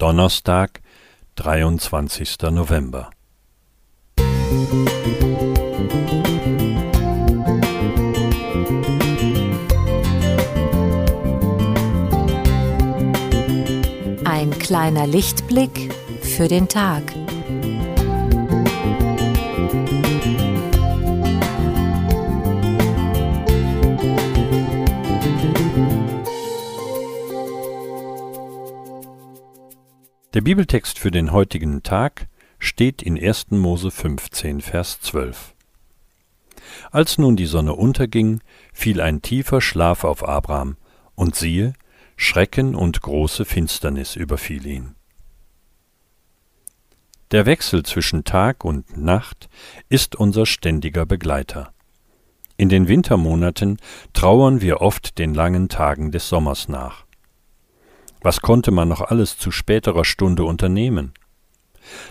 Donnerstag, 23. November. Ein kleiner Lichtblick für den Tag. Der Bibeltext für den heutigen Tag steht in 1. Mose 15, Vers 12. Als nun die Sonne unterging, fiel ein tiefer Schlaf auf Abraham, und siehe, Schrecken und große Finsternis überfiel ihn. Der Wechsel zwischen Tag und Nacht ist unser ständiger Begleiter. In den Wintermonaten trauern wir oft den langen Tagen des Sommers nach. Was konnte man noch alles zu späterer Stunde unternehmen?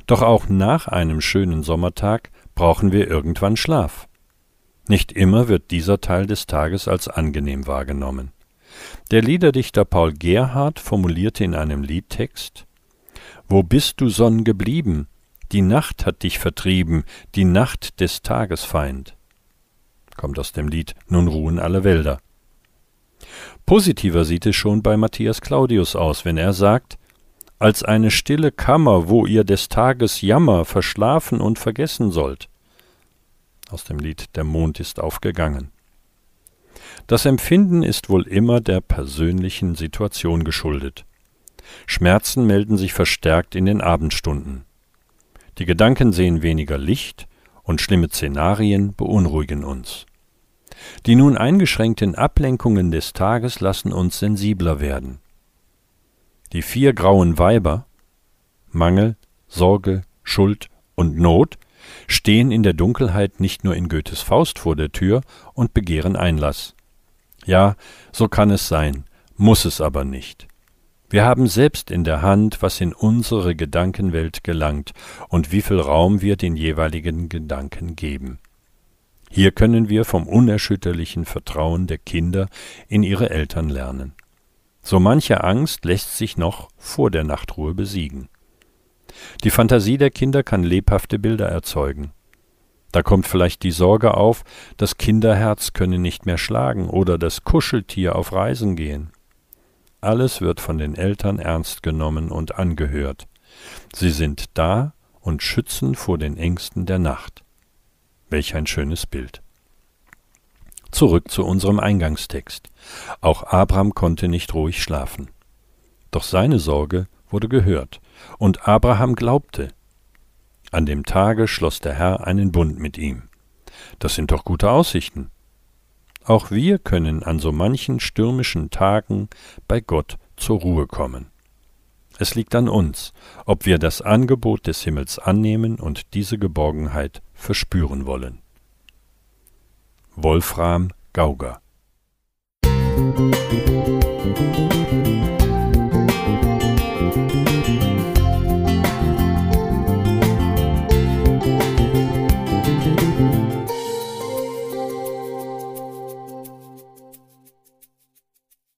Doch auch nach einem schönen Sommertag brauchen wir irgendwann Schlaf. Nicht immer wird dieser Teil des Tages als angenehm wahrgenommen. Der Liederdichter Paul Gerhard formulierte in einem Liedtext Wo bist du, Sonn, geblieben? Die Nacht hat dich vertrieben, die Nacht des Tagesfeind. Kommt aus dem Lied Nun ruhen alle Wälder. Positiver sieht es schon bei Matthias Claudius aus, wenn er sagt, als eine stille Kammer, wo ihr des Tages Jammer verschlafen und vergessen sollt. Aus dem Lied Der Mond ist aufgegangen. Das Empfinden ist wohl immer der persönlichen Situation geschuldet. Schmerzen melden sich verstärkt in den Abendstunden. Die Gedanken sehen weniger Licht und schlimme Szenarien beunruhigen uns. Die nun eingeschränkten Ablenkungen des Tages lassen uns sensibler werden. Die vier grauen Weiber Mangel, Sorge, Schuld und Not stehen in der Dunkelheit nicht nur in Goethes Faust vor der Tür und begehren Einlass. Ja, so kann es sein, muss es aber nicht. Wir haben selbst in der Hand, was in unsere Gedankenwelt gelangt und wie viel Raum wir den jeweiligen Gedanken geben. Hier können wir vom unerschütterlichen Vertrauen der Kinder in ihre Eltern lernen. So manche Angst lässt sich noch vor der Nachtruhe besiegen. Die Fantasie der Kinder kann lebhafte Bilder erzeugen. Da kommt vielleicht die Sorge auf, das Kinderherz könne nicht mehr schlagen oder das Kuscheltier auf Reisen gehen. Alles wird von den Eltern ernst genommen und angehört. Sie sind da und schützen vor den Ängsten der Nacht. Welch ein schönes Bild. Zurück zu unserem Eingangstext. Auch Abraham konnte nicht ruhig schlafen. Doch seine Sorge wurde gehört, und Abraham glaubte. An dem Tage schloss der Herr einen Bund mit ihm. Das sind doch gute Aussichten. Auch wir können an so manchen stürmischen Tagen bei Gott zur Ruhe kommen. Es liegt an uns, ob wir das Angebot des Himmels annehmen und diese Geborgenheit verspüren wollen. Wolfram Gauger Musik